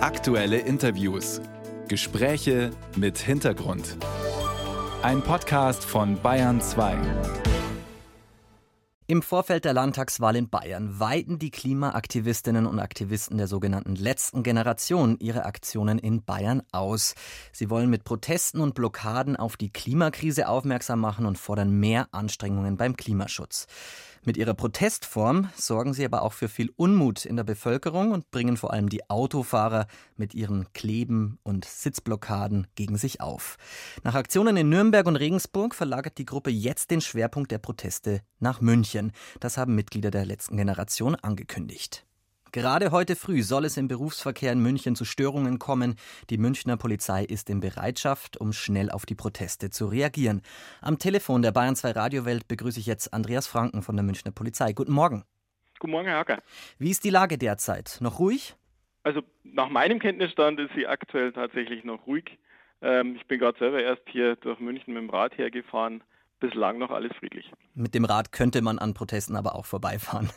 Aktuelle Interviews. Gespräche mit Hintergrund. Ein Podcast von Bayern 2. Im Vorfeld der Landtagswahl in Bayern weiten die Klimaaktivistinnen und Aktivisten der sogenannten letzten Generation ihre Aktionen in Bayern aus. Sie wollen mit Protesten und Blockaden auf die Klimakrise aufmerksam machen und fordern mehr Anstrengungen beim Klimaschutz. Mit ihrer Protestform sorgen sie aber auch für viel Unmut in der Bevölkerung und bringen vor allem die Autofahrer mit ihren Kleben und Sitzblockaden gegen sich auf. Nach Aktionen in Nürnberg und Regensburg verlagert die Gruppe jetzt den Schwerpunkt der Proteste nach München. Das haben Mitglieder der letzten Generation angekündigt. Gerade heute früh soll es im Berufsverkehr in München zu Störungen kommen. Die Münchner Polizei ist in Bereitschaft, um schnell auf die Proteste zu reagieren. Am Telefon der Bayern 2 Radiowelt begrüße ich jetzt Andreas Franken von der Münchner Polizei. Guten Morgen. Guten Morgen, Herr Hacker. Wie ist die Lage derzeit? Noch ruhig? Also nach meinem Kenntnisstand ist sie aktuell tatsächlich noch ruhig. Ähm, ich bin gerade selber erst hier durch München mit dem Rad hergefahren bislang noch alles friedlich. Mit dem Rad könnte man an Protesten aber auch vorbeifahren.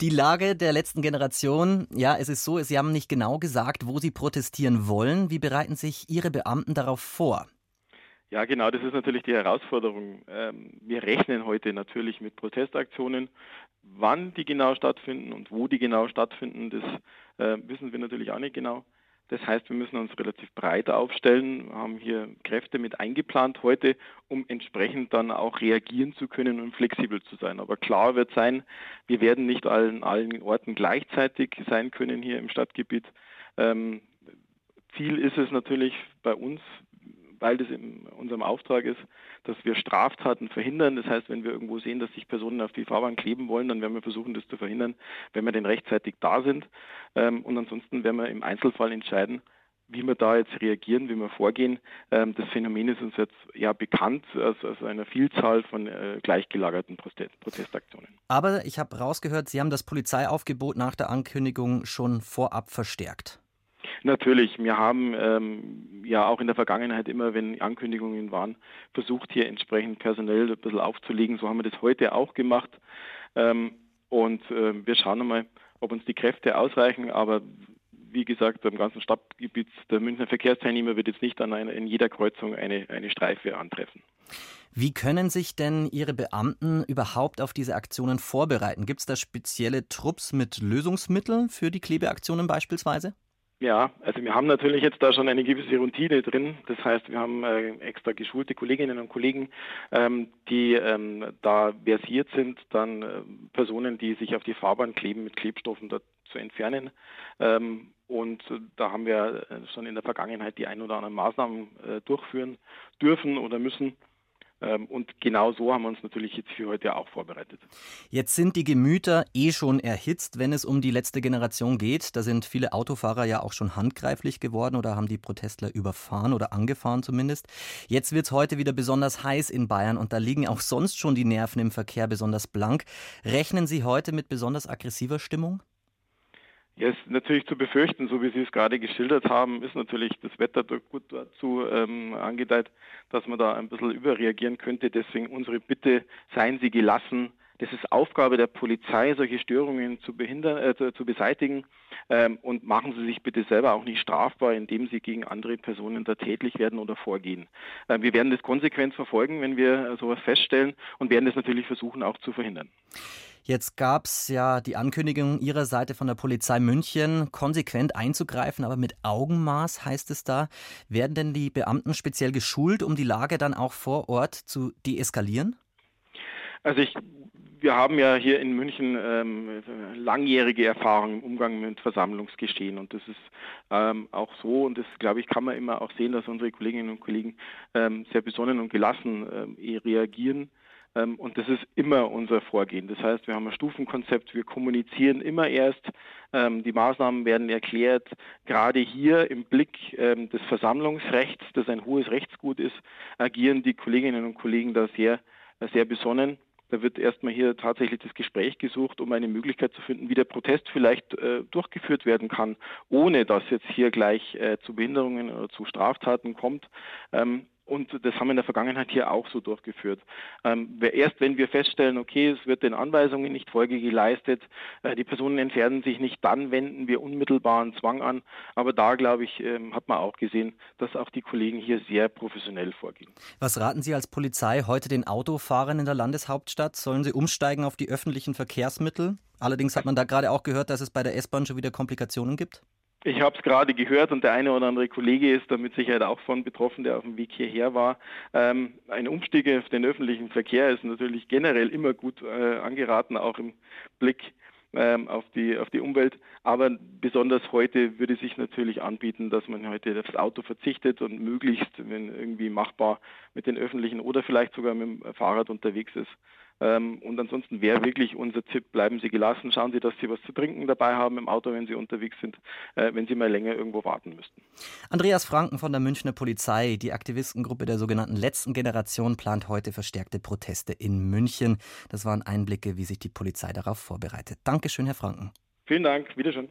Die Lage der letzten Generation, ja, es ist so, Sie haben nicht genau gesagt, wo Sie protestieren wollen. Wie bereiten sich Ihre Beamten darauf vor? Ja, genau, das ist natürlich die Herausforderung. Ähm, wir rechnen heute natürlich mit Protestaktionen. Wann die genau stattfinden und wo die genau stattfinden, das äh, wissen wir natürlich auch nicht genau. Das heißt, wir müssen uns relativ breit aufstellen, haben hier Kräfte mit eingeplant heute, um entsprechend dann auch reagieren zu können und flexibel zu sein. Aber klar wird sein, wir werden nicht an allen Orten gleichzeitig sein können hier im Stadtgebiet. Ähm, Ziel ist es natürlich bei uns, weil das in unserem Auftrag ist, dass wir Straftaten verhindern. Das heißt, wenn wir irgendwo sehen, dass sich Personen auf die Fahrbahn kleben wollen, dann werden wir versuchen, das zu verhindern, wenn wir denn rechtzeitig da sind. Ähm, und ansonsten werden wir im Einzelfall entscheiden, wie wir da jetzt reagieren, wie wir vorgehen. Ähm, das Phänomen ist uns jetzt ja bekannt aus, aus einer Vielzahl von äh, gleichgelagerten Protestaktionen. Aber ich habe rausgehört, Sie haben das Polizeiaufgebot nach der Ankündigung schon vorab verstärkt. Natürlich, wir haben ähm, ja auch in der Vergangenheit immer, wenn Ankündigungen waren, versucht hier entsprechend personell ein bisschen aufzulegen. So haben wir das heute auch gemacht. Ähm, und äh, wir schauen mal, ob uns die Kräfte ausreichen. Aber wie gesagt, beim ganzen Stadtgebiet der Münchner Verkehrsteilnehmer wird jetzt nicht an einer, in jeder Kreuzung eine, eine Streife antreffen. Wie können sich denn Ihre Beamten überhaupt auf diese Aktionen vorbereiten? Gibt es da spezielle Trupps mit Lösungsmitteln für die Klebeaktionen beispielsweise? Ja, also wir haben natürlich jetzt da schon eine gewisse Routine drin. Das heißt, wir haben äh, extra geschulte Kolleginnen und Kollegen, ähm, die ähm, da versiert sind, dann äh, Personen, die sich auf die Fahrbahn kleben, mit Klebstoffen dort zu entfernen. Ähm, und da haben wir äh, schon in der Vergangenheit die ein oder anderen Maßnahmen äh, durchführen dürfen oder müssen. Ähm, und genau so haben wir uns natürlich jetzt für heute auch vorbereitet. Jetzt sind die Gemüter eh schon erhitzt, wenn es um die letzte Generation geht. Da sind viele Autofahrer ja auch schon handgreiflich geworden oder haben die Protestler überfahren oder angefahren zumindest. Jetzt wird es heute wieder besonders heiß in Bayern und da liegen auch sonst schon die Nerven im Verkehr besonders blank. Rechnen Sie heute mit besonders aggressiver Stimmung? Ja, ist natürlich zu befürchten, so wie Sie es gerade geschildert haben, ist natürlich das Wetter gut dazu ähm, angedeiht, dass man da ein bisschen überreagieren könnte. Deswegen unsere Bitte, seien Sie gelassen. Das ist Aufgabe der Polizei, solche Störungen zu, behindern, äh, zu beseitigen. Ähm, und machen Sie sich bitte selber auch nicht strafbar, indem Sie gegen andere Personen da tätlich werden oder vorgehen. Äh, wir werden das konsequent verfolgen, wenn wir sowas feststellen und werden das natürlich versuchen auch zu verhindern. Jetzt gab es ja die Ankündigung Ihrer Seite von der Polizei München, konsequent einzugreifen, aber mit Augenmaß heißt es da. Werden denn die Beamten speziell geschult, um die Lage dann auch vor Ort zu deeskalieren? Also ich, wir haben ja hier in München ähm, langjährige Erfahrung im Umgang mit Versammlungsgeschehen und das ist ähm, auch so und das glaube ich kann man immer auch sehen, dass unsere Kolleginnen und Kollegen ähm, sehr besonnen und gelassen ähm, reagieren und das ist immer unser Vorgehen. Das heißt, wir haben ein Stufenkonzept, wir kommunizieren immer erst, ähm, die Maßnahmen werden erklärt. Gerade hier im Blick ähm, des Versammlungsrechts, das ein hohes Rechtsgut ist, agieren die Kolleginnen und Kollegen da sehr, sehr besonnen. Da wird erstmal hier tatsächlich das Gespräch gesucht, um eine Möglichkeit zu finden, wie der Protest vielleicht äh, durchgeführt werden kann, ohne dass jetzt hier gleich äh, zu Behinderungen oder zu Straftaten kommt. Ähm, Und das haben wir in der Vergangenheit hier auch so durchgeführt. Ähm, erst wenn wir feststellen, okay, es wird den Anweisungen nicht Folge geleistet, äh, die Personen entfernen sich nicht, dann wenden wir unmittelbaren Zwang an. Aber da, glaube ich, ähm, hat man auch gesehen, dass auch die Kollegen hier sehr professionell vorgehen. Was raten Sie als Polizei heute den Autofahrern in der Landeshauptstadt? Sollen sie umsteigen auf die öffentlichen Verkehrsmittel? Allerdings hat man da gerade auch gehört, dass es bei der S-Bahn schon wieder Komplikationen gibt. Ich habe es gerade gehört und der eine oder andere Kollege ist da mit Sicherheit auch von betroffen, der auf dem Weg hierher war. Ähm, ein Umstieg auf den öffentlichen Verkehr ist natürlich generell immer gut äh, angeraten, auch im Blick ähm, auf, die, auf die Umwelt. Aber besonders heute würde sich natürlich anbieten, dass man heute aufs Auto verzichtet und möglichst, wenn irgendwie machbar, mit den öffentlichen oder vielleicht sogar mit dem Fahrrad unterwegs ist. Ähm, und ansonsten wäre wirklich unser Tipp, bleiben Sie gelassen, schauen Sie, dass Sie was zu trinken dabei haben im Auto, wenn Sie unterwegs sind, äh, wenn Sie mal länger irgendwo warten müssten. Andreas Franken von der Münchner Polizei, die Aktivistengruppe der sogenannten letzten Generation plant heute verstärkte Proteste in München. Das waren Einblicke, wie sich die Polizei darauf vorbereitet. Dankeschön, Herr Franken. Vielen Dank, Wiederschön.